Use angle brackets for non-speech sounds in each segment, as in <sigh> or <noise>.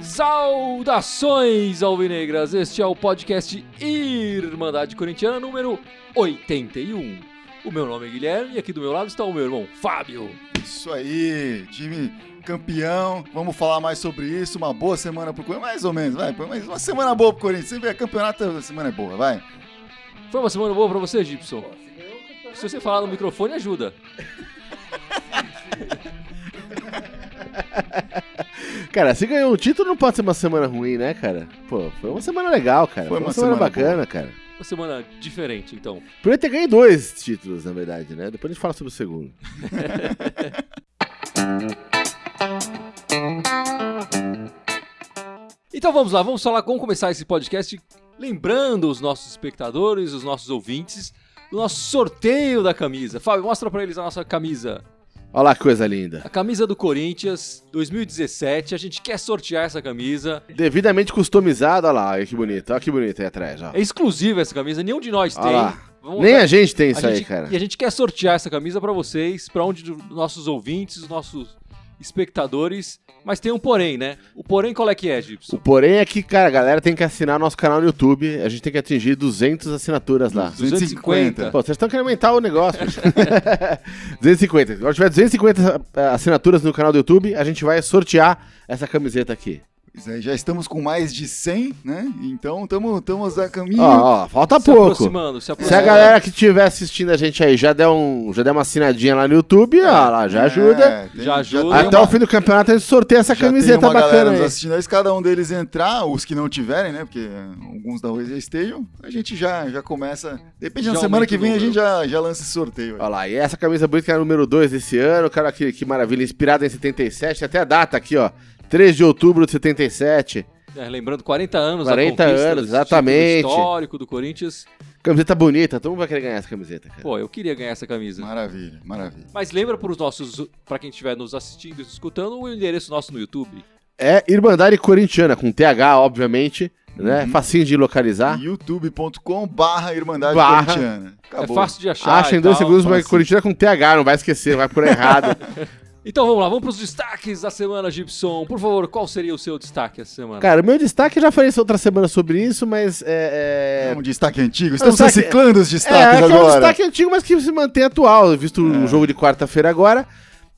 Saudações alvinegras! Este é o podcast Irmandade Corintiana número 81. O meu nome é Guilherme e aqui do meu lado está o meu irmão Fábio. Isso aí, time campeão. Vamos falar mais sobre isso. Uma boa semana pro Corinthians, mais ou menos, vai. Mas uma semana boa pro Corinthians. Sempre é campeonato, a semana é boa, vai. Foi uma semana boa pra você, Gibson? Se você falar no microfone, ajuda. <laughs> Cara, se ganhou um título não pode ser uma semana ruim, né, cara? Pô, foi uma semana legal, cara. Foi, uma, semana, semana bacana, cara. Uma semana diferente, então. Podia ter ganho dois títulos, na verdade, né? Depois a gente fala sobre o segundo. <laughs> então vamos lá, vamos falar, vamos começar esse podcast lembrando os nossos espectadores, os nossos ouvintes, do nosso sorteio da camisa. Fábio, mostra pra eles a nossa camisa. Olha lá que coisa linda. A camisa do Corinthians 2017. A gente quer sortear essa camisa. Devidamente customizada, olha lá, olha que bonito. Olha que bonito aí atrás, ó. É exclusiva essa camisa, nenhum de nós olha tem. Lá. Vamos Nem ver. a gente tem isso a aí, gente, cara. E a gente quer sortear essa camisa para vocês, para onde os nossos ouvintes, os nossos espectadores. Mas tem um porém, né? O porém qual é que é, Gibson? O porém é que, cara, a galera tem que assinar nosso canal no YouTube. A gente tem que atingir 200 assinaturas lá. 250. Pô, vocês estão querendo aumentar o negócio. 250. <laughs> Quando tiver 250 eh, assinaturas no canal do YouTube, a gente vai sortear essa camiseta aqui. É, já estamos com mais de 100, né? Então estamos a caminho. Ó, ó, falta se pouco. Aproximando, se, aproximando. se a galera que estiver assistindo a gente aí já der, um, já der uma assinadinha lá no YouTube, é, ó, lá, já é, ajuda. Tem, já ajuda. Até uma... o fim do campeonato a gente sorteia essa já camiseta tem uma bacana. Nos assistindo aí, se cada um deles entrar, os que não tiverem, né? Porque alguns da rua já estejam, a gente já, já começa. Depende da semana que vem a gente já, já lança esse sorteio. Aí. Olha lá, e essa camisa bonita que é a número 2 desse ano, cara, que, que maravilha, inspirada em 77, até a data aqui, ó. 3 de outubro de 77. É, lembrando, 40 anos 40 anos, exatamente. histórico do Corinthians. Camiseta bonita, todo mundo vai querer ganhar essa camiseta, cara. Pô, eu queria ganhar essa camisa. Maravilha, maravilha. Mas lembra para os nossos, para quem estiver nos assistindo e escutando, o endereço nosso no YouTube. É Irmandade Corintiana, com TH, obviamente, né? Uhum. Facinho de localizar. youtube.com barra Irmandade barra. Corintiana. Acabou. É fácil de achar. Acha em dois tal, segundos, mas Corintiana com TH, não vai esquecer, vai por errado. <laughs> Então vamos lá, vamos para os destaques da semana, Gibson. Por favor, qual seria o seu destaque essa semana? Cara, o meu destaque, eu já falei outra semana sobre isso, mas é... é... Um destaque antigo, estamos destaque... reciclando os destaques é, agora. É, um destaque antigo, mas que se mantém atual, visto é. o jogo de quarta-feira agora,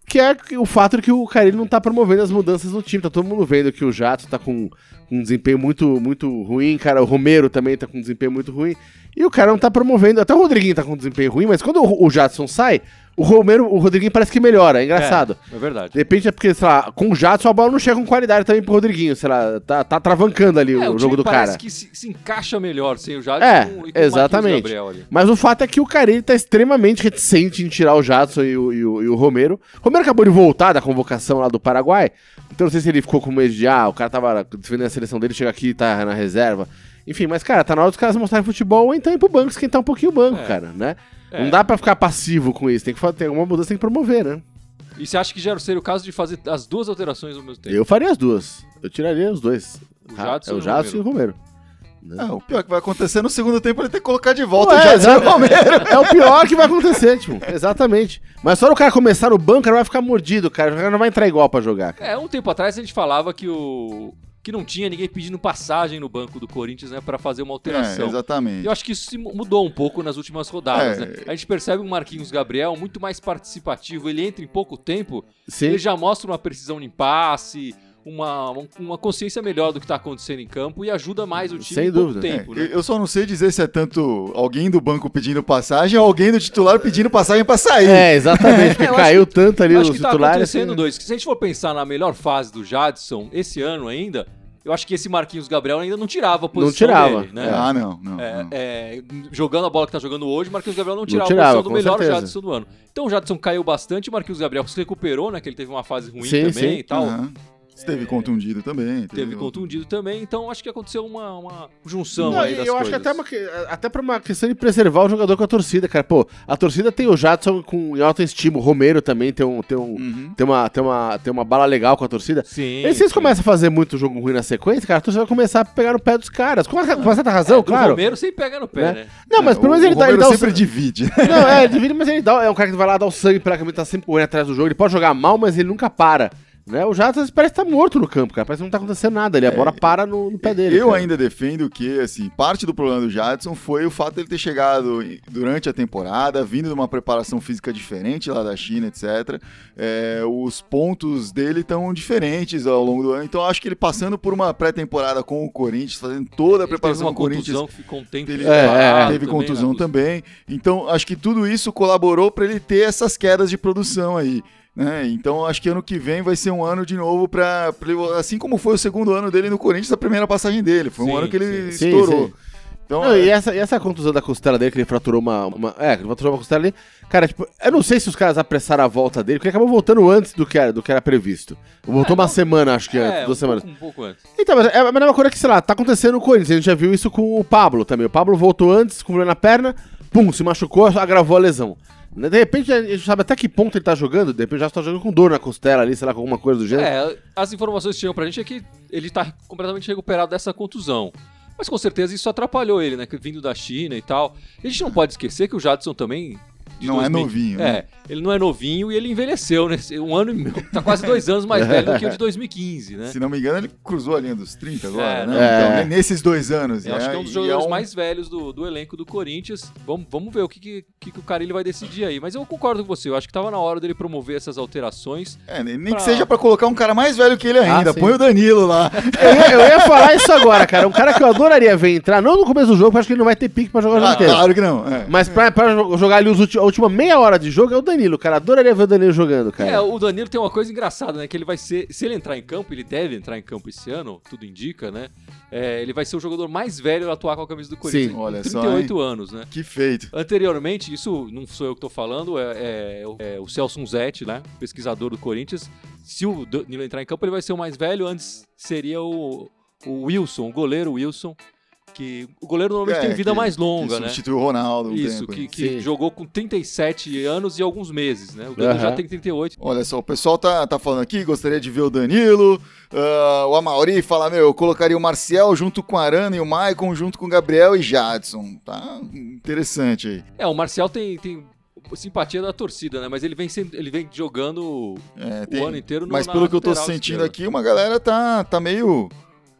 que é o fato de que o Carilho não está promovendo as mudanças no time. Tá todo mundo vendo que o Jato está com um desempenho muito, muito ruim, cara. O Romero também está com um desempenho muito ruim. E o cara não está promovendo. Até o Rodriguinho está com um desempenho ruim, mas quando o, o Jadson sai, o Romero, o Rodriguinho parece que melhora, é engraçado. É, é verdade. De repente é porque, sei lá, com o Jadson a bola não chega com qualidade também pro Rodriguinho, sei lá, tá, tá travancando ali é, o, o jogo do parece cara. parece que se, se, encaixa melhor sem o Jadson é, e com exatamente. o Mas o fato é que o Carilli tá extremamente reticente em tirar o Jadson e o, e o, e o Romero. O Romero acabou de voltar da convocação lá do Paraguai, então não sei se ele ficou com medo de, ah, o cara tava defendendo a seleção dele, chega aqui e tá na reserva. Enfim, mas, cara, tá na hora dos caras mostrarem futebol ou então ir pro banco, esquentar um pouquinho o banco, é. cara, né? É. Não dá pra ficar passivo com isso. Tem que fazer alguma mudança, tem que promover, né? E você acha que já seria o caso de fazer as duas alterações ao mesmo tempo? Eu faria as duas. Eu tiraria os dois. O Jadson, é o Jadson e o Romero. Né? É, o pior que vai acontecer no segundo tempo ele tem que colocar de volta Ué, o Jadson e o Romero. É o pior que vai acontecer, tipo. Exatamente. Mas só o cara começar no banco, o cara vai ficar mordido, cara. O cara não vai entrar igual pra jogar. Cara. É, um tempo atrás a gente falava que o, que não tinha ninguém pedindo passagem no banco do Corinthians, né, para fazer uma alteração. É, exatamente. Eu acho que isso mudou um pouco nas últimas rodadas, é. né? A gente percebe um Marquinhos Gabriel muito mais participativo, ele entra em pouco tempo, Sim. ele já mostra uma precisão em passe, uma, uma consciência melhor do que está acontecendo em campo e ajuda mais o time Sem dúvida. tempo. É, né? Eu só não sei dizer se é tanto alguém do banco pedindo passagem ou alguém do titular pedindo passagem para sair. É, exatamente, porque <laughs> é, caiu que, tanto ali os titulares. Acho que tá acontecendo assim... dois. Se a gente for pensar na melhor fase do Jadson esse ano ainda, eu acho que esse Marquinhos Gabriel ainda não tirava a posição não tirava. dele, né? Ah, não, não, é, não. É, jogando a bola que tá jogando hoje, Marquinhos Gabriel não tirava, não tirava a posição do melhor certeza. Jadson do ano. Então o Jadson caiu bastante, o Marquinhos Gabriel se recuperou, né? Que ele teve uma fase ruim sim, também sim. e tal. Uhum. Esteve é... contundido também. Teve contundido também, então acho que aconteceu uma, uma junção Não, aí das Eu coisas. acho que até, uma, até pra uma questão de preservar o jogador com a torcida, cara. Pô, a torcida tem o Jadson com, em alta estima, o Romero também tem, um, tem, um, uhum. tem, uma, tem, uma, tem uma bala legal com a torcida. Sim. E se eles começam a fazer muito jogo ruim na sequência, cara, a torcida vai começar a pegar no pé dos caras. Com, com certa razão, é, claro. O Romero sempre pega no pé, né? né? Não, mas pelo menos ele, dá, ele dá. O sempre divide. <laughs> Não, é, divide, mas ele dá. É um cara que vai lá dar o sangue pra câmera, tá sempre correndo atrás do jogo. Ele pode jogar mal, mas ele nunca para. Né? O Jadson parece estar tá morto no campo, cara. Parece que não tá acontecendo nada. Ele, a é, bola para no, no pé dele. Eu cara. ainda defendo que, assim, parte do problema do Jadson foi o fato de ele ter chegado durante a temporada, vindo de uma preparação física diferente lá da China, etc. É, os pontos dele estão diferentes ao longo do ano. Então, acho que ele passando por uma pré-temporada com o Corinthians, fazendo toda a preparação com o Corinthians. Que ficou um tempo ele, é, é, teve contusão né, também. Então, acho que tudo isso colaborou para ele ter essas quedas de produção aí. Né? Então acho que ano que vem vai ser um ano de novo para assim como foi o segundo ano dele no Corinthians, a primeira passagem dele, foi sim, um ano que ele sim. estourou. Sim, então, não, é... e, essa, e essa contusão da costela dele, que ele fraturou uma. uma é, ele fraturou uma costela ali. Cara, tipo, eu não sei se os caras apressaram a volta dele, porque ele acabou voltando antes do que era, do que era previsto. Voltou é, uma não, semana, acho que é, antes, duas um semanas. Pouco, um pouco antes. Então, mas é a mesma coisa que, sei lá, tá acontecendo no Corinthians. A gente já viu isso com o Pablo também. O Pablo voltou antes, com na perna, pum, se machucou, agravou a lesão. De repente, a gente sabe até que ponto ele tá jogando, de repente já está jogando com dor na costela ali, sei lá, com alguma coisa do gênero. É, as informações que chegam pra gente é que ele tá completamente recuperado dessa contusão. Mas com certeza isso atrapalhou ele, né? Vindo da China e tal. A gente não pode esquecer que o Jadson também não 2000. é novinho. É, né? ele não é novinho e ele envelheceu, né? Um ano e tá quase dois anos mais <laughs> velho do que o de 2015, né? Se não me engano, ele cruzou a linha dos 30 agora, é, né? Então, é. nesses dois anos. Eu acho que é um dos jogadores é um... mais velhos do, do elenco do Corinthians. Vamos, vamos ver o que, que, que o Carilli vai decidir aí. Mas eu concordo com você, eu acho que tava na hora dele promover essas alterações. É, nem pra... que seja para colocar um cara mais velho que ele ainda. Ah, Põe o Danilo lá. <laughs> eu, ia, eu, ia, falar isso agora, cara. Um cara que eu adoraria ver entrar, não no começo do jogo, porque acho que ele não vai ter pique pra jogar o jogo ah, inteiro. Claro que não. É. Mas pra, pra jogar ali os, a última meia hora de jogo é o Danilo, cara. Adoraria ver o Danilo jogando, cara. É, o Danilo tem uma coisa engraçada, né? Que ele vai ser. Se ele entrar em campo, ele deve entrar em campo esse ano, tudo indica, né? É, ele vai ser o jogador mais velho a atuar com a camisa do Corinthians. Sim, olha 38 só, anos, né? Que feito. Anteriormente, isso não sou eu que tô falando, é, é, é o Celso Zete, né? Pesquisador do Corinthians. Se o Danilo entrar em campo, ele vai ser o mais velho. Antes seria o, o Wilson, o goleiro Wilson que o goleiro normalmente é, tem vida que, mais longa, que né? Substituiu o Ronaldo. Um Isso, tempo, que, que jogou com 37 anos e alguns meses, né? O Danilo já tem 38. Olha só, o pessoal tá, tá falando aqui, gostaria de ver o Danilo. Uh, o Amauri fala, meu, eu colocaria o Marcial junto com a Arana e o Maicon junto com o Gabriel e Jadson. Tá interessante aí. É, o Marcial tem, tem simpatia da torcida, né? Mas ele vem, sendo, ele vem jogando é, tem, o ano inteiro no Mas pelo que eu tô sentindo esquerda. aqui, uma galera tá, tá meio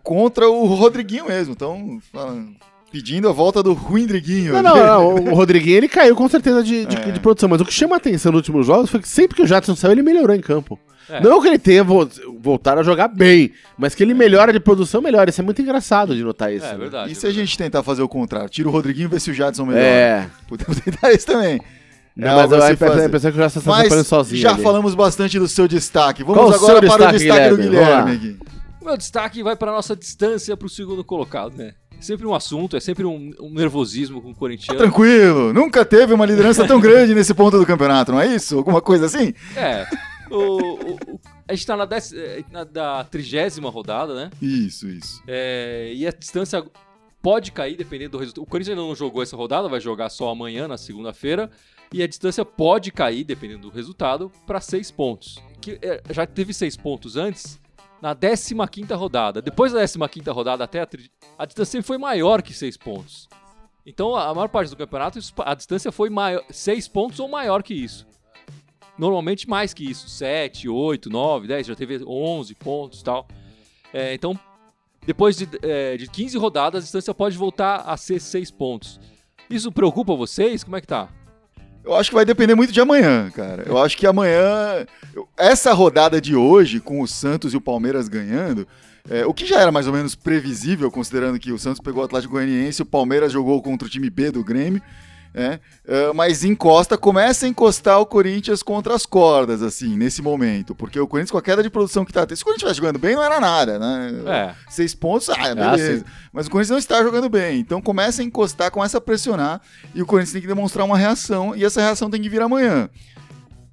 contra o Rodriguinho mesmo. Então, pedindo a volta do Ruindriguinho. Não, não, não, <laughs> o Rodriguinho ele caiu com certeza de, de, é. de, produção, mas o que chama a atenção nos últimos jogos foi que sempre que o Jadson saiu, ele melhorou em campo. É. Não que ele tenha voltado a jogar bem, mas que ele melhora de produção, melhora. Isso é muito engraçado de notar isso. É, né? verdade. E se a gente tentar fazer o contrário? Tira o Rodriguinho e vê se o Jadson melhora. É. Podemos tentar isso também. Não, é mas eu, impressão que o Jadson está sozinho. Já ali. falamos bastante do seu destaque. Vamos Qual agora para destaque, o destaque Guilherme? do Guilherme. Meu destaque vai para nossa distância para o segundo colocado, né? Sempre um assunto, é sempre um, um nervosismo com o Corinthians. tranquilo, nunca teve uma liderança tão grande nesse ponto do campeonato, não é isso? Alguma coisa assim? É. O, o, a gente está na, eh, na da trigésima rodada, né? Isso, isso. É, e a distância pode cair dependendo do resultado. O Corinthians ainda não jogou essa rodada, vai jogar só amanhã, na segunda-feira. E a distância pode cair, dependendo do resultado, para seis pontos. Que, é, já teve seis pontos antes, na 15 rodada. Depois da 15 rodada até a, a distância foi maior que 6 pontos. Então, a maior parte do campeonato, a distância foi 6 pontos ou maior que isso. Normalmente mais que isso, 7, 8, 9, 10, já teve 11 pontos e tal. É, então, depois de, é, de 15 rodadas, a distância pode voltar a ser 6 pontos. Isso preocupa vocês? Como é que tá? Eu acho que vai depender muito de amanhã, cara. Eu acho que amanhã. Essa rodada de hoje, com o Santos e o Palmeiras ganhando, é, o que já era mais ou menos previsível, considerando que o Santos pegou o Atlético Goianiense, o Palmeiras jogou contra o time B do Grêmio. É, uh, mas encosta, começa a encostar o Corinthians contra as cordas, assim, nesse momento. Porque o Corinthians, com a queda de produção que tá tendo, se o Corinthians estivesse jogando bem, não era nada, né? É. Seis pontos, ah, beleza. Ah, mas o Corinthians não está jogando bem. Então começa a encostar, começa a pressionar, e o Corinthians tem que demonstrar uma reação, e essa reação tem que vir amanhã.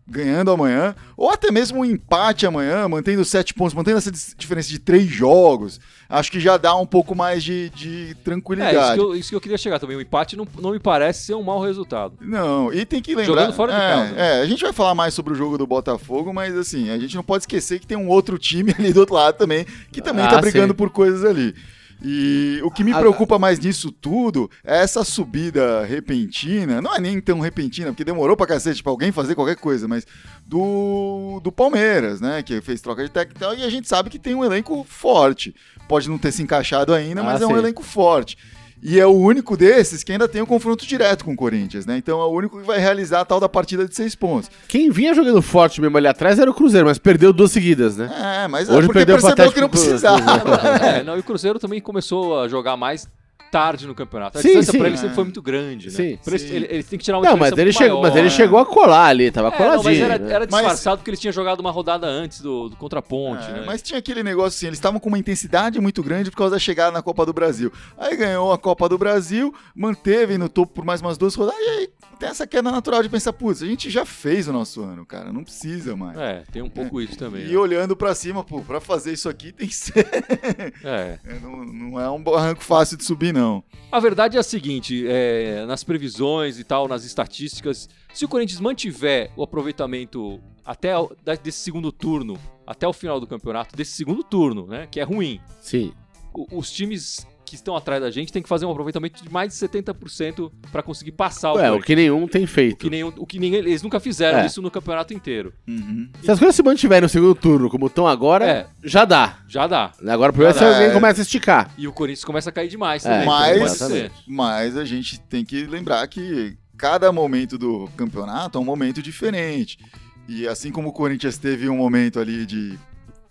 Ganhando amanhã, ou até mesmo um empate amanhã, mantendo sete pontos, mantendo essa diferença de três jogos, acho que já dá um pouco mais de, de tranquilidade. É, isso que, eu, isso que, eu, queria chegar também. O empate não, não me parece ser um mau resultado. Não, e tem que lembrar. Jogando fora é, de casa. É, a gente vai falar mais sobre o jogo do Botafogo, mas assim, a gente não pode esquecer que tem um outro time <laughs> ali do outro lado também, que também ah, tá brigando sim. por coisas ali. E o que me preocupa mais nisso tudo é essa subida repentina, não é nem tão repentina, porque demorou pra cacete pra alguém fazer qualquer coisa, mas do, do Palmeiras, né? Que fez troca de técnico e tal, e a gente sabe que tem um elenco forte. Pode não ter se encaixado ainda, ah, mas sim. é um elenco forte. E é o único desses que ainda tem um confronto direto com o Corinthians, né? Então é o único que vai realizar a tal da partida de seis pontos. Quem vinha jogando forte mesmo ali atrás era o Cruzeiro, mas perdeu duas seguidas, né? É, mas é Hoje é porque perdeu percebeu que não precisava. <laughs> é, não, e o Cruzeiro também começou a jogar mais tarde no campeonato. A sim, distância sim. pra ele sempre foi muito grande, né? Sim, sim. Ele, ele, tem que tirar uma Não, mas ele, chegou, mas ele chegou a colar ali, tava é, coladinho. Não, mas era, né? era disfarçado mas... porque ele tinha jogado uma rodada antes do, do contraponte, é, né? Mas tinha aquele negócio assim, eles estavam com uma intensidade muito grande por causa da chegada na Copa do Brasil. Aí ganhou a Copa do Brasil, manteve no topo por mais umas duas rodadas, e aí tem essa queda natural de pensar, putz, a gente já fez o nosso ano, cara, não precisa mais. É, tem um pouco é. isso também. E né? olhando pra cima, pô, pra fazer isso aqui tem que ser... É. <laughs> é não, não é um barranco fácil de subir, não. A verdade é a seguinte: é, nas previsões e tal, nas estatísticas, se o Corinthians mantiver o aproveitamento até desse segundo turno, até o final do campeonato, desse segundo turno, né? Que é ruim. Sim. os times que estão atrás da gente tem que fazer um aproveitamento de mais de 70% para conseguir passar o É, o que nenhum tem feito. O que, nenhum, o que ninguém, eles nunca fizeram é. isso no campeonato inteiro. Uhum. Se as coisas se mantiverem no segundo turno como estão agora, é. já dá. Já dá. Agora o problema é se alguém é. começa a esticar. E o Corinthians começa a cair demais é. também. Mas, mas a gente tem que lembrar que cada momento do campeonato é um momento diferente. E assim como o Corinthians teve um momento ali de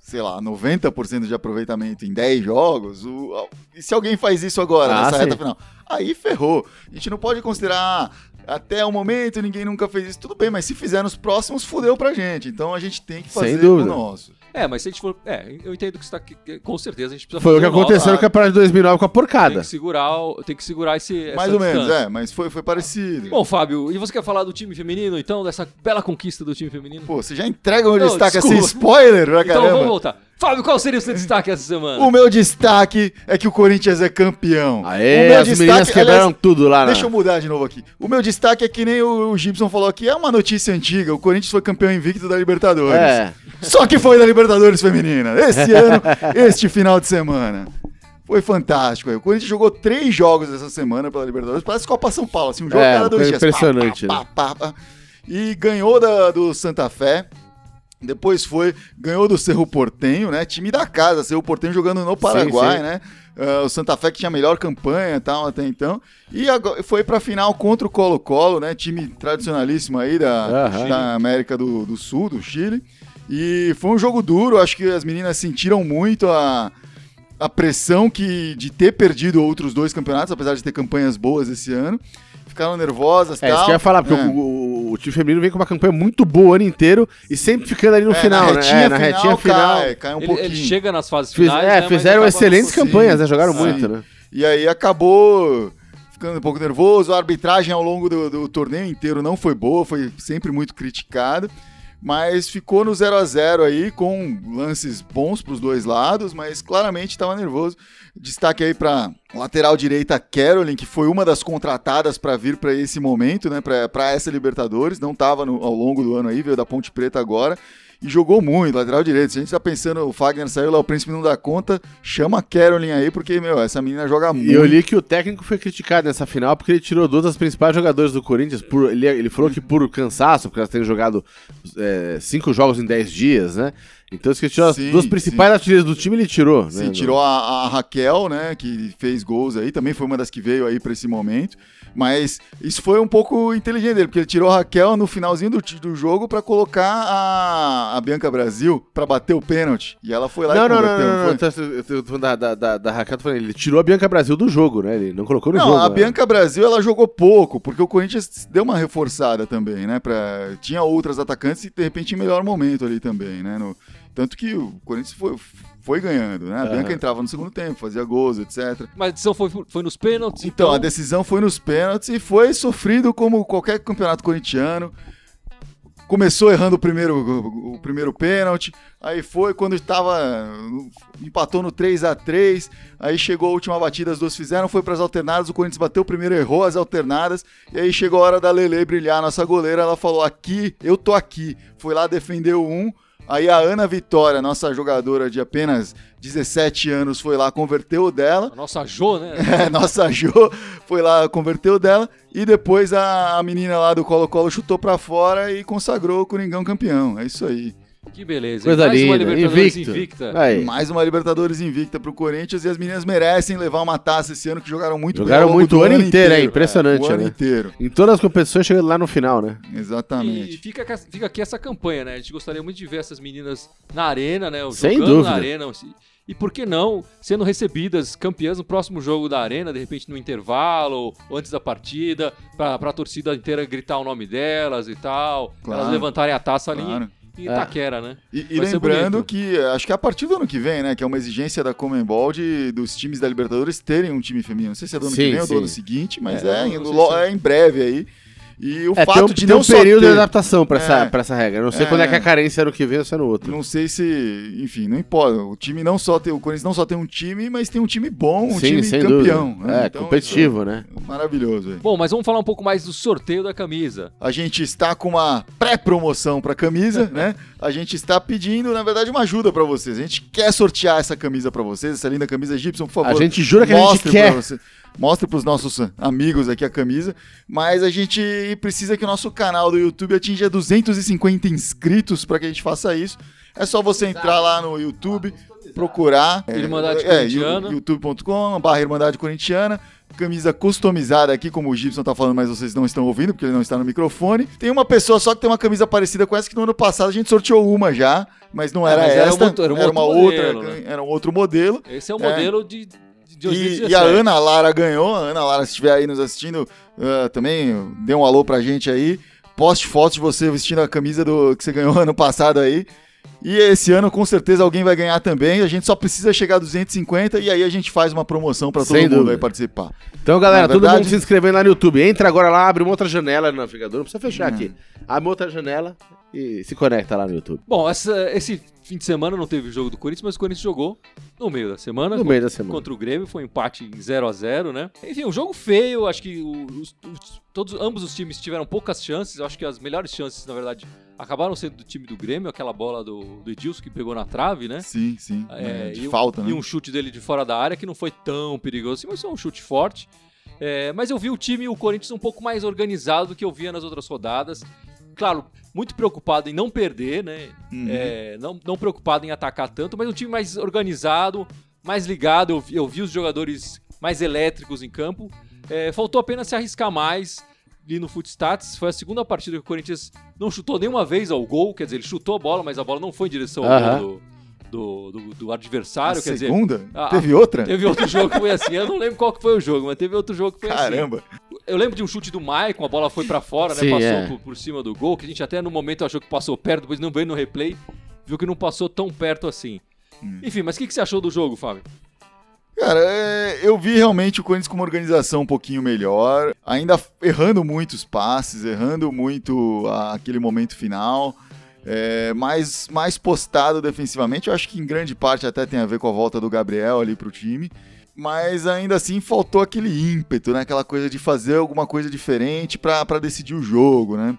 sei lá, 90% de aproveitamento em 10 jogos, o, se alguém faz isso agora, ah, nessa sim. reta final? Aí ferrou. A gente não pode considerar até o momento ninguém nunca fez isso. Tudo bem, mas se fizer nos próximos, fudeu pra gente. Então a gente tem que fazer o nosso. É, mas se a gente for. É, eu entendo que você tá. Com certeza a gente precisa Foi o que aconteceu no campeonato de 2009 com a porcada. Tem que segurar, tem que segurar esse. Mais ou distância. menos, é, mas foi, foi parecido. Bom, Fábio, e você quer falar do time feminino, então, dessa bela conquista do time feminino? Pô, você já entrega o destaque desculpa. assim, spoiler, pra Então vamos voltar. Fábio, qual seria o seu destaque essa semana? O meu destaque é que o Corinthians é campeão. Aê, o meu as destaque, meninas quebraram aliás, tudo lá, né? Deixa eu mudar de novo aqui. O meu destaque é que nem o Gibson falou aqui, é uma notícia antiga. O Corinthians foi campeão invicto da Libertadores. É. Só que foi da Libertadores feminina. Esse <laughs> ano, este final de semana. Foi fantástico. O Corinthians jogou três jogos essa semana pela Libertadores. Parece Copa São Paulo, assim, um jogo é, cada dois dias. Impressionante, pá, pá, né? pá, e ganhou da, do Santa Fé. Depois foi, ganhou do Cerro Portenho, né? Time da casa, Cerro Portenho jogando no Paraguai, sim, sim. né? Uh, o Santa Fé que tinha a melhor campanha tal até então. E agora, foi pra final contra o Colo-Colo, né? Time tradicionalíssimo aí da, uhum. da América do, do Sul, do Chile. E foi um jogo duro, acho que as meninas sentiram muito a, a pressão que, de ter perdido outros dois campeonatos, apesar de ter campanhas boas esse ano ficaram nervosas é, tal. isso que eu ia falar, porque é. o, o, o, time feminino vem com uma campanha muito boa o ano inteiro e sempre ficando ali no é, final, na né? É, na retinha final. Cai, cai um ele, pouquinho. Ele chega nas fases finais, Fiz, É, né, fizeram excelentes campanhas, né? Jogaram muito, né? E aí acabou ficando um pouco nervoso. A arbitragem ao longo do, do torneio inteiro não foi boa, foi sempre muito criticada mas ficou no 0 a 0 aí, com lances bons para os dois lados, mas claramente estava nervoso. Destaque aí para lateral direita Carolyn, que foi uma das contratadas para vir para esse momento, né, para essa Libertadores, não estava ao longo do ano aí, veio da Ponte Preta agora e jogou muito, lateral direito. Se a gente tá pensando, o Fagner saiu lá, o Príncipe não dá conta, chama a Carolyn aí, porque, meu, essa menina joga muito. E eu li que o técnico foi criticado nessa final porque ele tirou duas das principais jogadoras do Corinthians. Por, ele, ele falou que por cansaço, porque elas têm jogado é, cinco jogos em dez dias, né? Então, ele tirou sim, as duas principais artilheiras do time, ele tirou. Sim, né? tirou a, a, Raquel, né, que fez gols aí, também foi uma das que veio aí para esse momento. Mas isso foi um pouco inteligente dele, porque ele tirou a Raquel no finalzinho do, do jogo para colocar a, a Bianca Brasil para bater o pênalti. E ela foi lá não, e não, não, não, não, não, não, da, da, da, da Raquel, ele tirou a Bianca Brasil do jogo, né? Ele não colocou no não, jogo. Não, a né? Bianca Brasil ela jogou pouco, porque o Corinthians deu uma reforçada também, né? Pra, tinha outras atacantes e de repente em melhor momento ali também, né? No, tanto que o Corinthians foi, foi ganhando, né? A Bianca uhum. entrava no segundo tempo, fazia gols, etc. Mas a decisão foi, foi nos pênaltis? Então, então, a decisão foi nos pênaltis e foi sofrido como qualquer campeonato corintiano. começou errando o primeiro, o, o primeiro pênalti, aí foi quando estava empatou no 3 a 3 aí chegou a última batida, as duas fizeram, foi para as alternadas, o Corinthians bateu o primeiro, errou as alternadas, e aí chegou a hora da Lele brilhar, nossa goleira, ela falou: "Aqui, eu tô aqui". Foi lá defendeu um, Aí a Ana Vitória, nossa jogadora de apenas 17 anos, foi lá, converteu dela. A nossa Jo, né? <laughs> É, nossa Jo foi lá, converteu dela. E depois a, menina lá do Colo-Colo chutou para fora e consagrou o Coringão campeão. É isso aí. Que beleza. Coisa mais linda. uma Libertadores Invicto. invicta. Aí. Mais uma Libertadores invicta pro Corinthians e as meninas merecem levar uma taça esse ano que jogaram muito Jogaram bem longo muito o ano inteiro, é impressionante, o ano né? inteiro. Em todas as competições, chegando lá no final, né? E Exatamente. fica, ca- fica aqui essa campanha, né? A gente gostaria muito de ver essas meninas na arena, né? Sem Jogando dúvida. na arena. E por que não sendo recebidas campeãs no próximo jogo da arena, de repente no intervalo ou antes da partida, pra, pra torcida inteira gritar o nome delas e tal. Claro. Elas levantarem a taça ali Claro. Em Itaquera, né? E, e lembrando que acho que é a partir do ano que vem, né? Que é uma exigência da Comembol de, dos times da Libertadores terem um time feminino. Não sei se é do ano Sim, que vem ou do sim. ano seguinte, mas É, é, em, se- é em breve aí. E o É, fato tem um, de tem não um período ter, de adaptação pra essa, É. pra essa regra. Eu não sei É. quando é que a carência ano que vem ou se é no outro. Não sei se, enfim, não importa. O time não só tem, o Corinthians não só tem um time, mas tem um time bom, um Sim, time sem campeão. né? É, Então, competitivo, né? é Maravilhoso. velho. Bom, mas vamos falar um pouco mais do sorteio da camisa. A gente está com uma pré-promoção para camisa, né? A gente está pedindo, na verdade, uma ajuda para vocês. A gente quer sortear essa camisa para vocês, essa linda camisa Gibson, por favor. A gente jura que a gente quer. Mostre para os nossos amigos aqui a camisa, mas a gente precisa que o nosso canal do YouTube atinja 250 inscritos para que a gente faça isso. É só você entrar lá no YouTube, procurar Irmandade é, Corintiana. yu- youtube.com barra Irmandade Corintiana. Camisa customizada aqui, como o Gibson tá falando, mas vocês não estão ouvindo, porque ele não está no microfone. Tem uma pessoa só que tem uma camisa parecida com essa, que no ano passado a gente sorteou uma já, mas não Ah, era mas era esta, um outro- era um era uma outro outra, modelo, né? era um outro modelo. Esse é o É. modelo de, de E, 2017. e a Ana Lara ganhou. A Ana Lara, se estiver aí nos assistindo, ah, também dê um alô pra gente aí. Poste fotos de você vestindo a camisa do que você ganhou <laughs> ano passado aí. E esse ano, com certeza, alguém vai ganhar também. A gente só precisa chegar a 250 e aí a gente faz uma promoção pra todo Sem mundo dúvida. aí participar. Então, galera, Na todo verdade- mundo se inscrevendo lá no YouTube. Entra agora lá, abre uma outra janela no navegador. Não precisa fechar Hum. aqui. Abre uma outra janela e se conecta lá no YouTube. Bom, essa- esse fim de semana não teve jogo do Corinthians, mas o Corinthians jogou no meio da semana. No meio da semana. Contra o Grêmio, foi um empate em 0 a 0 né? Enfim, um jogo feio, acho que os- os- todos, ambos os times tiveram poucas chances, acho que as melhores chances, na verdade, acabaram sendo do time do Grêmio, aquela bola do, do Edilson que pegou na trave, né? Sim, sim. É, É, de e, um- falta, né? e um chute dele de fora da área que não foi tão perigoso assim, mas foi um chute forte. É, mas eu vi o time, o Corinthians, um pouco mais organizado do que eu via nas outras rodadas. Claro, muito preocupado em não perder, né? Uhum. É, não, não preocupado em atacar tanto, mas um time mais organizado, mais ligado. Eu, vi- eu vi os jogadores mais elétricos em campo. É, faltou apenas se arriscar mais ali no Footstats. Foi a segunda partida que o Corinthians não chutou nenhuma vez ao gol. Quer dizer, ele chutou a bola, mas a bola não foi em direção ao gol do, do, do- do A adversário. Quer dizer, segunda? ah, Teve outra? Teve outro jogo que foi assim, eu não lembro qual que foi o jogo, mas teve outro jogo que foi assim. Caramba. Eu lembro de um chute do Maicon, a bola foi pra fora, né? Sim, Passou é. por, por cima do gol, que a gente até no momento achou que passou perto, depois não veio no replay, viu que não passou tão perto assim. Hum. Enfim, mas o que, que você achou do jogo, Fábio? Cara, é, eu vi realmente o Corinthians com uma organização um pouquinho melhor, ainda errando muitos passes, errando muito a- aquele momento final, é, mais, mais postado defensivamente. Eu acho que em grande parte até tem a ver com a volta do Gabriel ali pro time. Mas ainda assim faltou aquele ímpeto, né? Aquela coisa de fazer alguma coisa diferente pra decidir o jogo, né?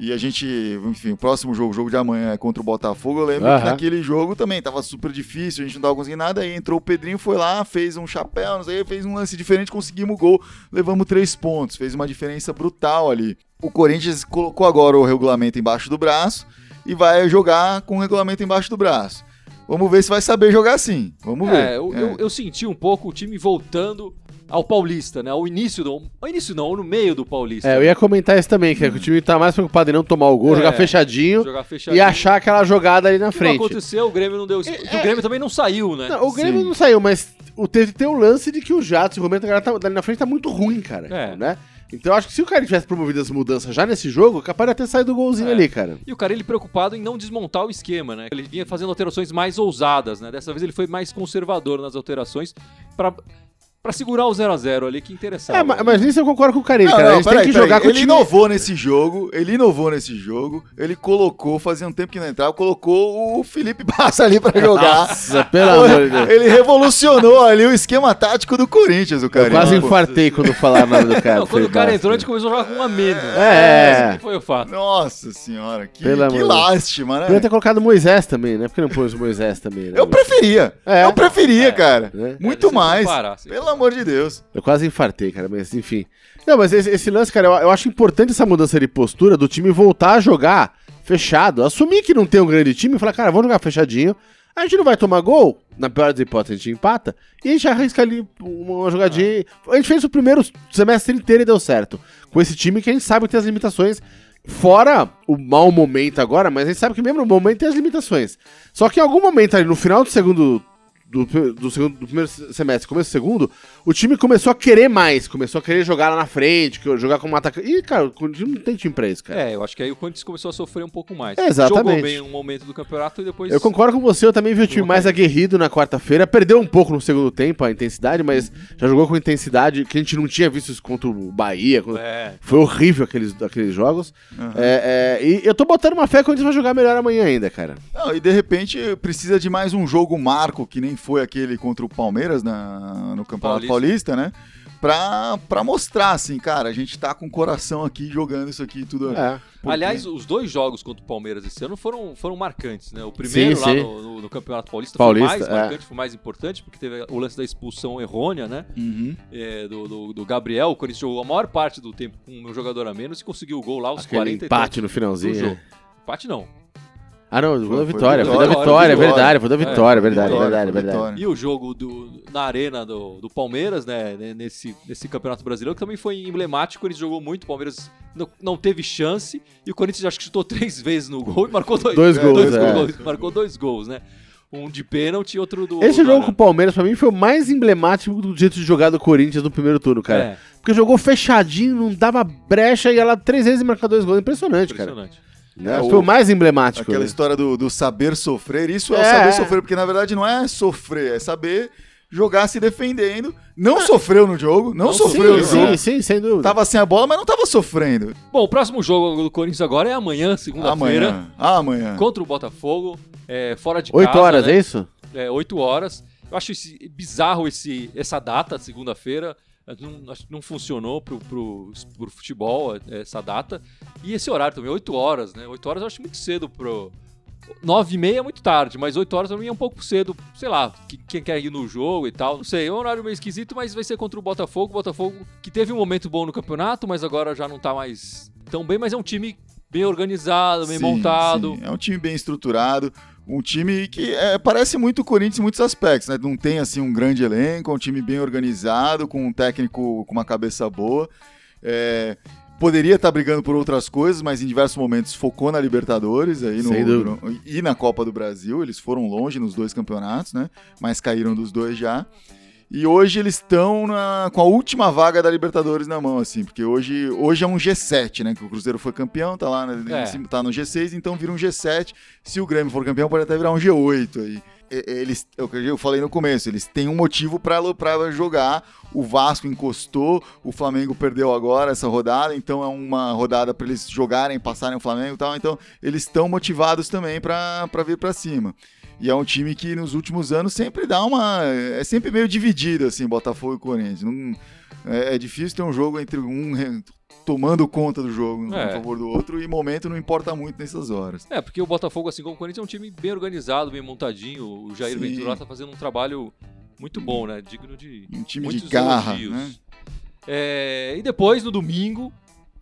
E a gente, enfim, o próximo jogo, o jogo de amanhã é contra o Botafogo. Eu lembro que Aham. naquele jogo também tava super difícil, a gente não tava conseguindo nada. Aí entrou o Pedrinho, foi lá, fez um chapéu, não sei, fez um lance diferente, conseguimos o gol, levamos três pontos, fez uma diferença brutal ali. O Corinthians colocou agora o regulamento embaixo do braço e vai jogar com o regulamento embaixo do braço. Vamos ver se vai saber jogar assim. Vamos ver. É, eu, eu- eu senti um pouco o time voltando ao Paulista, né? Ao início do. Ao início não, no meio do Paulista. É, eu ia comentar isso também, que, é que o time tá mais preocupado em não tomar o gol, É, jogar fechadinho jogar fechadinho. e achar aquela jogada ali na O que não frente. aconteceu, o Grêmio não deu. Porque o Grêmio também não saiu, né? Não, o Grêmio Sim. não saiu, mas o, teve, tem o lance de que o Jato e o Romero tá- ali na frente tá muito ruim, cara. É. Né? Então eu acho que se o cara tivesse promovido as mudanças já nesse jogo, capaz de ter saído o golzinho É. ali, cara. E o cara, ele preocupado em não desmontar o esquema, né? Ele vinha fazendo alterações mais ousadas, né? Dessa vez ele foi mais conservador nas alterações para Pra segurar o 0x0 ali, que interessava. É, mas, mas nisso eu concordo com o Carilli, Não, cara. não, a gente tem peraí, que jogar com o Ele time... inovou nesse jogo, ele inovou nesse jogo, ele colocou, fazia um tempo que não entrava, colocou o Felipe <laughs> Bassa ali pra jogar. Nossa, pelo amor de Deus. Ele revolucionou ali o esquema tático do Corinthians, o Eu cara. quase infartei quando falaram o nome do cara. Não, quando o cara entrou, a gente começou a jogar com um a menos. É. Esse que foi o fato. Nossa senhora, que, Pelo amor que lástima, né? Podia ter colocado o Moisés também, né? Por que não pôs o Moisés também, né? Eu preferia. É. Eu preferia, É. cara. É. Muito É, se mais. comparar, se- Pelo amor de Deus. Eu quase infartei, cara, mas enfim. Não, mas esse, esse lance, cara, eu, eu acho importante essa mudança de postura do time voltar a jogar fechado. Assumir que não tem um grande time e falar, cara, vamos jogar fechadinho. A gente não vai tomar gol, na pior das hipóteses, a gente empata. E a gente arrisca ali uma jogadinha. A gente fez o primeiro semestre inteiro e deu certo. Com esse time que a gente sabe que tem as limitações. Fora o mau momento agora, mas a gente sabe que mesmo no momento tem as limitações. Só que em algum momento ali no final do segundo do, do, segundo, do primeiro semestre, começo do segundo, o time começou a querer mais, começou a querer jogar lá na frente, jogar como atacante. Ih, cara, o time não tem time pra isso, cara. É, eu acho que aí o Corinthians começou a sofrer um pouco mais. É, exatamente. Jogou bem um momento do campeonato e depois. Eu concordo com você, eu também vi o time mais aguerrido na quarta-feira. Perdeu um pouco no segundo tempo a intensidade, mas já jogou com intensidade que a gente não tinha visto isso contra o Bahia. contra- É. Foi horrível aqueles, aqueles jogos. É, é, e eu tô botando uma fé que o Corinthians vai jogar melhor amanhã ainda, cara. Não, e de repente precisa de mais um jogo marco, que nem foi aquele contra o Palmeiras na, no Campeonato Paulista, Paulista. né? Pra, pra mostrar, assim, cara, a gente tá com o coração aqui jogando isso aqui tudo. É. Porque- Aliás, os dois jogos contra o Palmeiras esse ano foram, foram marcantes, né? O primeiro Sim, lá sim. No, no- no Campeonato Paulista, Paulista, foi mais é. marcante, foi mais importante, porque teve o lance da expulsão errônea, né? Uhum. É, do, do, do Gabriel. O Corinthians jogou a maior parte do tempo com um jogador a menos e conseguiu o gol lá aos Aquele 40 e empate no do finalzinho. jogo. né? Empate não. Ah, não, Foi- foi da vitória, foi da vitória, é verdade, foi da vitória, É, verdade, Vitória, verdade, verdade. vitória. E o jogo do, na arena do, do Palmeiras, né, né, nesse, nesse Campeonato Brasileiro, que também foi emblemático, ele jogou muito, o Palmeiras não, não teve chance, e o Corinthians acho que chutou três <laughs> vezes no gol e marcou dois, Dois gols, dois é. gols, marcou dois gols, né? Um de pênalti e outro do. Esse do jogo com o. Palmeiras, pra mim, foi o mais emblemático do jeito de jogar do Corinthians no primeiro turno, cara. É, Porque jogou fechadinho, não dava brecha, ia lá três vezes e marcar dois gols. Impressionante, cara. Né? Foi o- o mais emblemático. Aquela né? história do, do saber sofrer, isso é, o É, saber é. sofrer, porque na verdade não é sofrer, é saber jogar se defendendo. Não sofreu no jogo, não, Não sofreu no Sim, jogo. sim, sim, sem dúvida. Tava sem a bola, mas não tava sofrendo. Bom, o próximo jogo do Corinthians agora é amanhã, segunda-feira, Amanhã. Amanhã. contra o Botafogo, é, fora de Oito casa. horas, né? é isso? é, 8 horas. Eu acho esse- bizarro esse, essa data, segunda-feira. Não, acho que não funcionou pro, pro, pro futebol é, essa data. E esse horário também, 8 horas, né? 8 horas eu acho muito cedo pro. 9 e meia é muito tarde, mas 8 horas mim é um pouco cedo, sei lá, que- quem quer ir no jogo e tal. Não sei, é um horário meio esquisito, mas vai ser contra o Botafogo. Botafogo que teve um momento bom no campeonato, mas agora já não tá mais tão bem, mas é um time bem organizado, bem Sim, montado. sim. É um time bem estruturado, um time que é, parece muito o Corinthians em muitos aspectos, né? Não tem assim um grande elenco, é um time bem organizado, com um técnico com uma cabeça boa. É, poderia estar brigando por outras coisas, mas em diversos momentos focou na Libertadores aí no, no- e na Copa do Brasil. Eles foram longe nos dois campeonatos, né? Mas caíram dos dois já. E hoje eles estão com a última vaga da Libertadores na mão, assim, porque hoje, hoje é um G7, né? Que o Cruzeiro foi campeão, tá lá né, É. tá no G6, então vira um G7. Se o Grêmio for campeão, pode até virar um G8 aí. Eles, é que eu falei no começo, eles têm um motivo pra jogar. O Vasco encostou, o Flamengo perdeu agora essa rodada, então é uma rodada pra eles jogarem, passarem o Flamengo e tal. Então eles estão motivados também pra vir pra cima. E é um time que nos últimos anos sempre dá uma. É sempre meio dividido, assim, Botafogo e Corinthians. Não- é, é difícil ter um jogo entre um tomando conta do jogo É. a favor do outro, e momento não importa muito nessas horas. É, porque o Botafogo, assim como o Corinthians, é um time bem organizado, bem montadinho. O Jair Sim. Ventura tá fazendo um trabalho muito bom, né? Digno de Um time muitos de garra, né? É, e depois, no domingo,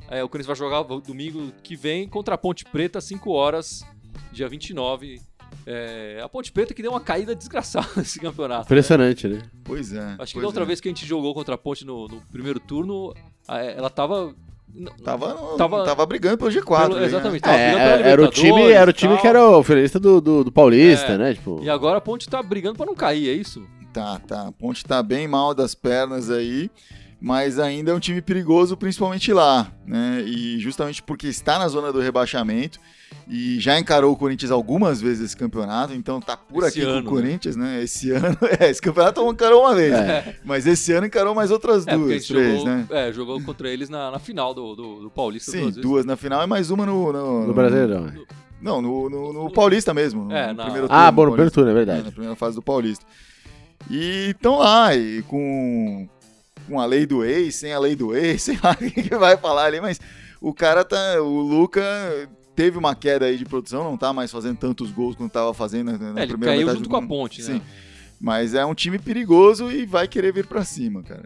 é, o Corinthians vai jogar domingo que vem contra a Ponte Preta, 5 horas, dia 29. É, a Ponte Preta que deu uma caída desgraçada <laughs> nesse campeonato. né? Impressionante, né? Pois é. Acho que da outra é. vez que a gente jogou contra a Ponte no, no primeiro turno, ela tava. Tava, Tava- tava brigando pelo G4. pelo- né? exatamente, tava É, era o time, era o time que era o finalista do, do, do Paulista, É. né? Tipo, E agora a Ponte tá brigando pra não cair, é isso? Tá, tá. A Ponte tá bem mal das pernas aí, mas ainda é um time perigoso, principalmente lá, né? E justamente porque está na zona do rebaixamento e já encarou o Corinthians algumas vezes esse campeonato, então tá por esse aqui ano, com o né? Corinthians, né? Esse ano, <laughs> é, esse campeonato encarou uma vez, é. mas esse ano encarou mais outras é, duas, três, jogou, né? É, jogou contra eles na, na final do, do, do, Paulista. Sim, duas, duas na final e mais uma no... No, no Brasileirão. Não, no, no, no, Paulista mesmo. É, na... primeiro turno, ah, bom, no primeiro turno, é verdade. É, na primeira fase do Paulista. E estão lá, e com, com a lei do ex, sem a lei do ex, <laughs> sei lá o que vai falar ali, mas o cara tá. O Luca teve uma queda aí de produção, não tá mais fazendo tantos gols quanto tava fazendo na, na é, primeira ele caiu junto com a ponte, né? Sim. Mas é um time perigoso e vai querer vir para cima, cara.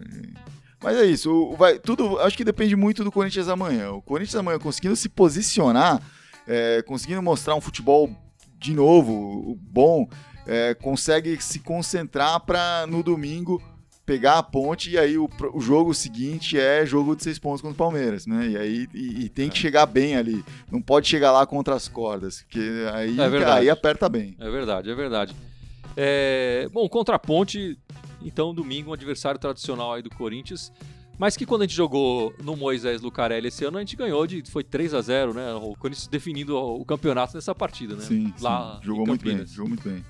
Mas é isso, vai, tudo, acho que depende muito do Corinthians amanhã. O Corinthians amanhã conseguindo se posicionar, é, conseguindo mostrar um futebol de novo bom, é, consegue se concentrar para no domingo pegar a ponte e aí o, o, jogo seguinte é jogo de seis pontos contra o Palmeiras, né? E aí e, e tem que é. chegar bem ali. Não pode chegar lá contra as cordas, que aí, é aí aperta bem. É verdade, é verdade. É, bom, contra a ponte, então domingo um adversário tradicional aí do Corinthians. Mas que quando a gente jogou no Moisés Lucarelli esse ano, a gente ganhou de. Foi 3 a 0 né? O Corinthians definindo o campeonato nessa partida, né? Sim, lá sim. jogou muito bem. Jogou muito bem.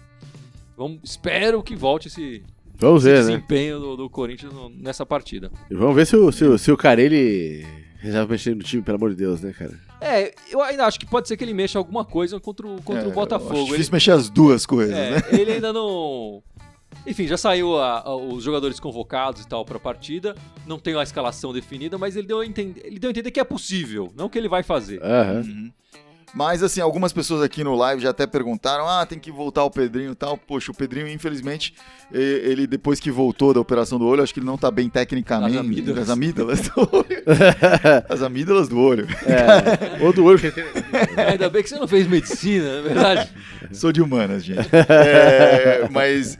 Vamos, espero que volte esse, Vamos ver, né? desempenho do, do, Corinthians nessa partida. E vamos ver se o, se o, se o Carelli resolve mexer no time, pelo amor de Deus, né, cara? É, eu ainda acho que pode ser que ele mexa alguma coisa contra o, contra é, o Botafogo. Acho difícil ele, mexer as duas coisas, é, né? <laughs> Ele ainda não. Enfim, já saiu a, a, os jogadores convocados e tal para a partida. Não tem a escalação definida, mas ele deu, a entender, ele deu a entender que é possível, não que ele vai fazer. Uhum. Uhum. Mas, assim, algumas pessoas aqui no live já até perguntaram: ah, tem que voltar o Pedrinho e tal. Poxa, o Pedrinho, infelizmente, ele depois que voltou da operação do olho, acho que ele não tá bem tecnicamente. As amígdalas, as amígdalas do olho. <laughs> As amígdalas do olho. É, <laughs> ou do olho. É, ainda bem que você não fez medicina, na é verdade. Sou de humanas, gente. <laughs> É, mas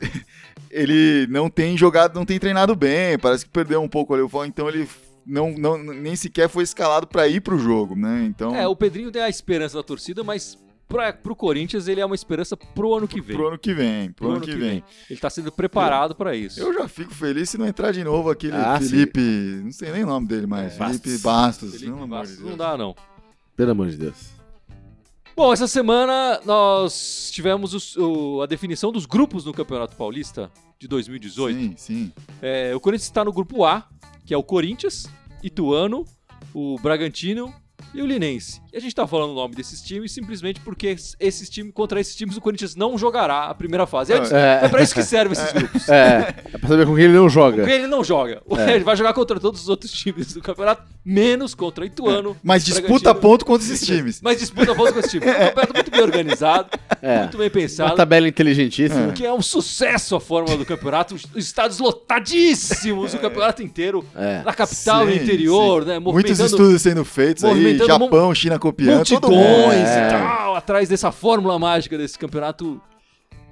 ele não tem jogado, não tem treinado bem, parece que perdeu um pouco ali o foco, então ele não, não, nem sequer foi escalado para ir pro jogo, né? Então... É, o Pedrinho tem a esperança da torcida, mas pra, pro Corinthians ele é uma esperança pro ano que vem. Pro ano que vem, pro, pro ano, ano, que, vem. vem. Ele tá sendo preparado para isso. Eu já fico feliz se não entrar de novo aquele ah, Felipe, sim. não sei nem o nome dele mais, é, Felipe Bastos. Bastos. Felipe não, Bastos de não dá não. Pelo amor de Deus. Bom, essa semana nós tivemos os, o, a definição dos grupos no Campeonato Paulista de 2018. Sim, sim. É, o Corinthians está no grupo A, que é o Corinthians, Ituano, o Bragantino e o Linense. E a gente tá falando o nome desses times simplesmente porque esses times, contra esses times, o Corinthians não jogará a primeira fase. É, é, é pra isso que servem esses <laughs> grupos. É, é pra saber com quem ele não joga. Com quem ele não joga. É. <laughs> Ele vai jogar contra todos os outros times do campeonato, menos contra Ituano. É. Mas disputa ponto contra esses times. Mas disputa ponto com esses times. É um campeonato muito bem organizado, é. muito bem pensado. Uma tabela inteligentíssima. Que é um sucesso a fórmula do campeonato. Os estádios lotadíssimos, o campeonato inteiro. Na capital, sim, no interior, sim. né? Muitos estudos sendo feitos aí. Japão, China copiando. Multidões é. e tal, atrás dessa fórmula mágica desse campeonato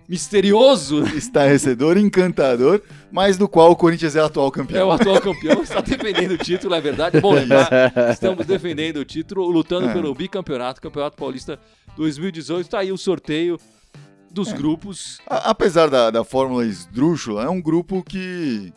misterioso. Estarrecedor, encantador, mas do qual o Corinthians é o atual campeão. É o atual campeão, <laughs> está defendendo o título, é verdade. É bom lembrar, estamos defendendo o título, lutando é. pelo bicampeonato, Campeonato Paulista 2018. Está aí o sorteio dos é. grupos. A, apesar da, da fórmula esdrúxula, é um grupo que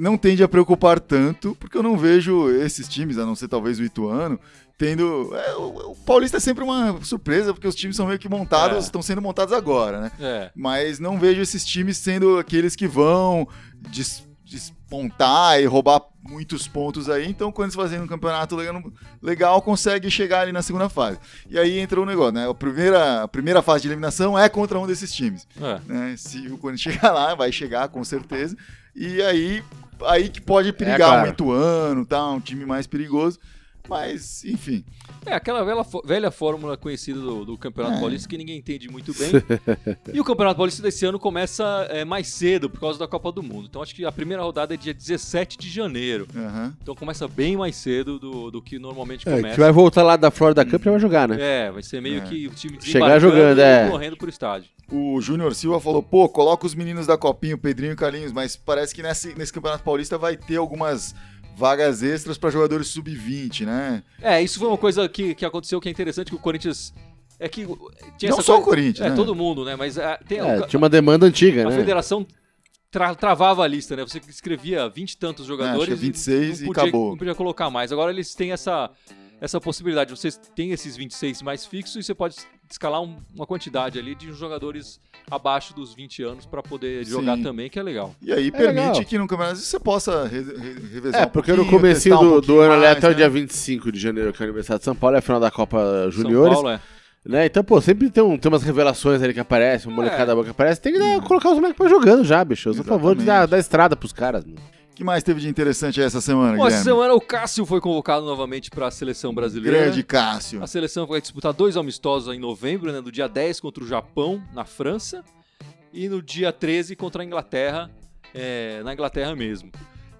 não tende a preocupar tanto, porque eu não vejo esses times, a não ser talvez o Ituano, tendo. É, o, o, Paulista é sempre uma surpresa, porque os times são meio que montados, é. estão sendo montados agora, né? É. Mas não vejo esses times sendo aqueles que vão des, despontar e roubar muitos pontos aí. Então, quando eles fazem um campeonato legal, legal, consegue chegar ali na segunda fase. E aí entra o um negócio, né? A primeira, a primeira fase de eliminação é contra um desses times. É. Né? Se o Corinthians <laughs> chegar lá, vai chegar com certeza. E aí, aí que pode perigar é, claro. um Ituano, tá? um time mais perigoso. Mas, enfim. É aquela velha, velha fórmula conhecida do, do Campeonato é. Paulista que ninguém entende muito bem. <laughs> e o Campeonato Paulista desse ano começa é, mais cedo por causa da Copa do Mundo. Então acho que a primeira rodada é dia 17 de janeiro. Uhum. Então começa bem mais cedo do, do que normalmente começa. É, que vai voltar lá da Florida Cup e vai jogar, né? É, vai ser meio é. que o time Chegar jogando, é. correndo pro estádio. O Júnior Silva falou, pô, coloca os meninos da Copinha, o Pedrinho e o Carlinhos, mas parece que nesse, nesse Campeonato Paulista vai ter algumas vagas extras para jogadores sub-20, né? É, isso foi uma coisa que, que aconteceu que é interessante, que o Corinthians... É que tinha Não só coisa, o Corinthians, É, né? todo mundo, né? Mas é, tem, é, tinha uma demanda antiga, a né? A federação tra travava a lista, né? Você escrevia 20 e tantos é, jogadores. É, 26 e, podia, e acabou. Não podia colocar mais. Agora eles têm essa essa possibilidade. Você tem esses 26 mais fixos e você pode escalar um, uma quantidade ali de jogadores abaixo dos 20 anos para poder Sim. jogar também, que é legal. E aí é permite legal. que no campeonato você possa re, re, revezar É, porque um no começo do, um do ano ali até né? o dia 25 de janeiro, que é o aniversário de São Paulo, é a final da Copa Juniores. São Paulo, é. Né? Então, pô, sempre tem, um, tem umas revelações ali que aparecem, uma molecada é. boa que aparece. Tem que dar, colocar os moleques pra jogando já, bicho. Eu sou a favor de dar, dar estrada pros caras. Mano que mais teve de interessante essa semana, Bom, Essa semana o Cássio foi convocado novamente para a seleção brasileira. Grande Cássio. A seleção vai disputar dois amistosos em novembro, né, no dia 10 contra o Japão, na França, e no dia 13 contra a Inglaterra, é, na Inglaterra mesmo.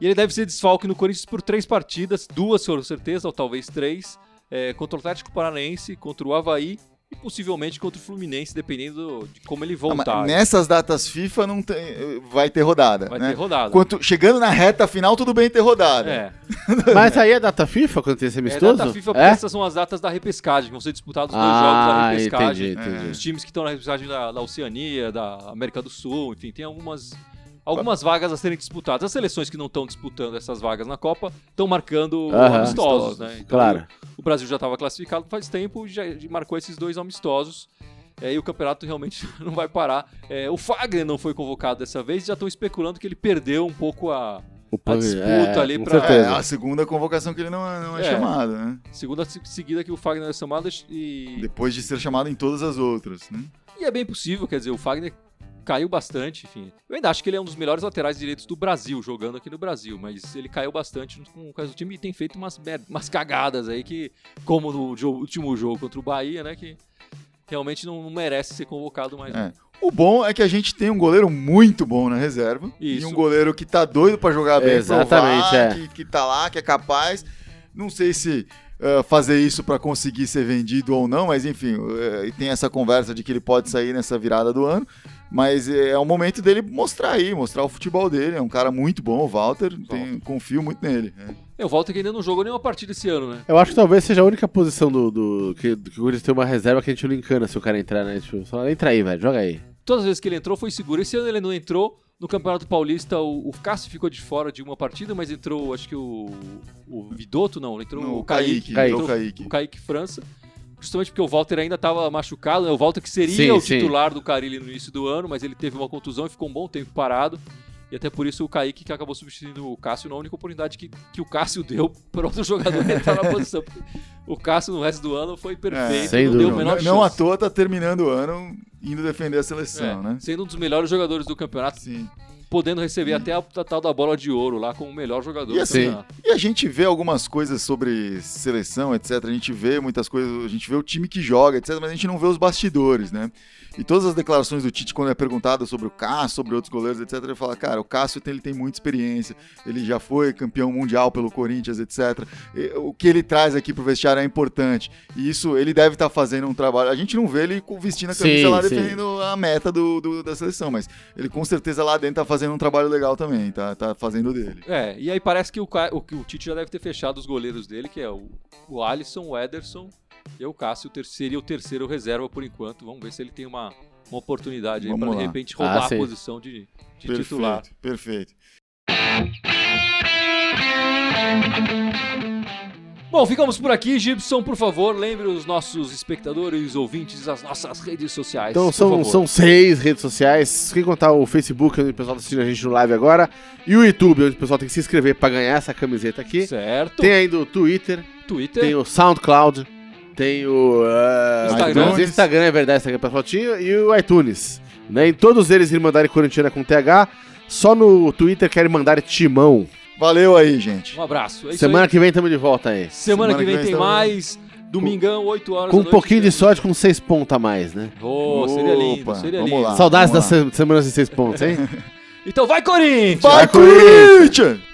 E ele deve ser desfalque no Corinthians por três partidas, duas com certeza, ou talvez três, é, contra o Atlético Paranaense, contra o Havaí e possivelmente contra o Fluminense, dependendo de como ele voltar. Ah, nessas datas FIFA não tem, vai ter rodada. Vai né? ter rodada. Quanto, chegando na reta final, tudo bem ter rodada. É. <laughs> Mas aí é data FIFA quando tem esse amistoso? É data FIFA porque é? essas são as datas da repescagem, que vão ser disputados os dois ah, jogos da repescagem. Entendi, entendi. Os times que estão na repescagem da, da Oceania, da América do Sul, enfim, tem algumas algumas vagas a serem disputadas. As seleções que não estão disputando essas vagas na Copa estão marcando uh -huh. amistosos, né? Então, claro. O Brasil já estava classificado faz tempo e já marcou esses dois amistosos. É, e o campeonato realmente <laughs> não vai parar. É, o Fagner não foi convocado dessa vez e já estão especulando que ele perdeu um pouco a, a disputa é, ali para é, a segunda convocação que ele não, é, não é, é chamado, né? Segunda seguida que o Fagner é chamado e depois de ser chamado em todas as outras, né? E é bem possível, quer dizer, o Fagner caiu bastante, enfim. Eu ainda acho que ele é um dos melhores laterais direitos do Brasil, jogando aqui no Brasil, mas ele caiu bastante com o time e tem feito umas, umas cagadas aí que, como no jogo, último jogo contra o Bahia, né, que realmente não, não merece ser convocado mais. É. O bom é que a gente tem um goleiro muito bom na reserva. Isso. E um goleiro que tá doido para jogar bem, Exatamente, provar, é. que, que tá lá, que é capaz. Não sei se uh, fazer isso para conseguir ser vendido ou não, mas enfim, uh, tem essa conversa de que ele pode sair nessa virada do ano. Mas é, é o momento dele mostrar aí, mostrar o futebol dele. É um cara muito bom, o Walter. Tem, confio muito nele. É. é. o Walter que ainda não jogou nenhuma partida esse ano, né? Eu acho que talvez seja a única posição do, do que, que o Corinthians tem uma reserva que a gente não encana se o cara entrar, né? Tipo, só entra aí, velho, joga aí. Todas as vezes que ele entrou foi seguro. Esse ano ele não entrou. No Campeonato Paulista, o, o Cássio ficou de fora de uma partida, mas entrou, acho que o, o Vidoto, não, entrou no, o Kaique. Kaique. Entrou, Kaique. O Kaique França justamente porque o Walter ainda estava machucado, né? O Walter que seria sim, o titular sim. do Carilli no início do ano, mas ele teve uma contusão e ficou um bom tempo parado. E até por isso o Kaique que acabou substituindo o Cássio na única oportunidade que, que o Cássio deu <laughs> para outro jogador <laughs> entrar na posição. O Cássio no resto do ano foi perfeito, é, não deu o menor não, não à toa tá terminando o ano indo defender a seleção, é, né? Sendo um dos melhores jogadores do campeonato. Sim podendo receber até a, a, tal da bola de ouro lá como o melhor jogador. E, assim, e a gente vê algumas coisas sobre seleção, etc. A gente vê muitas coisas, a gente vê o time que joga, etc. Mas a gente não vê os bastidores, né? E todas as declarações do Tite, quando é perguntado sobre o Cássio, sobre outros goleiros, etc., ele fala: cara, o Cássio tem, ele tem muita experiência, ele já foi campeão mundial pelo Corinthians, etc. E, o que ele traz aqui pro vestiário é importante. E isso ele deve estar tá fazendo um trabalho. A gente não vê ele vestindo a camisa sim, lá sim. defendendo a meta do, do, da seleção, mas ele com certeza lá dentro tá fazendo um trabalho legal também, tá, tá fazendo dele. É, e aí parece que o, o, o Tite já deve ter fechado os goleiros dele, que é o, o Alisson, o Ederson e o Cássio ter, seria o terceiro reserva por enquanto. Vamos ver se ele tem uma, uma oportunidade aí para de repente roubar ah, a posição de, de perfeito, titular. Perfeito. Bom, ficamos por aqui. Gibson, por favor, lembre os nossos espectadores, ouvintes, as nossas redes sociais. Então são, são seis redes sociais. Quem contar o Facebook, onde o pessoal está assistindo a gente no live agora, e o YouTube, onde o pessoal tem que se inscrever para ganhar essa camiseta aqui. Certo. Tem ainda o Twitter. Twitter. Tem o SoundCloud tem o uh, Instagram. Instagram, é verdade, Instagram pra fotinho, e o iTunes. Né? Em todos eles mandarem Corintiana com TH, só no Twitter querem mandar Timão. Valeu aí, gente. Um abraço. É Semana que vem tamo de volta aí. Semana, Semana que, vem, que vem tem mais. Domingão, 8 horas Com um pouquinho de sorte, com 6 pontos a mais, né? Oh, seria lindo, seria lindo. Lá, Saudades das semanas de 6 pontos, hein? <laughs> então vai, Corinthians! Vai, vai Corinthians! Corinthians!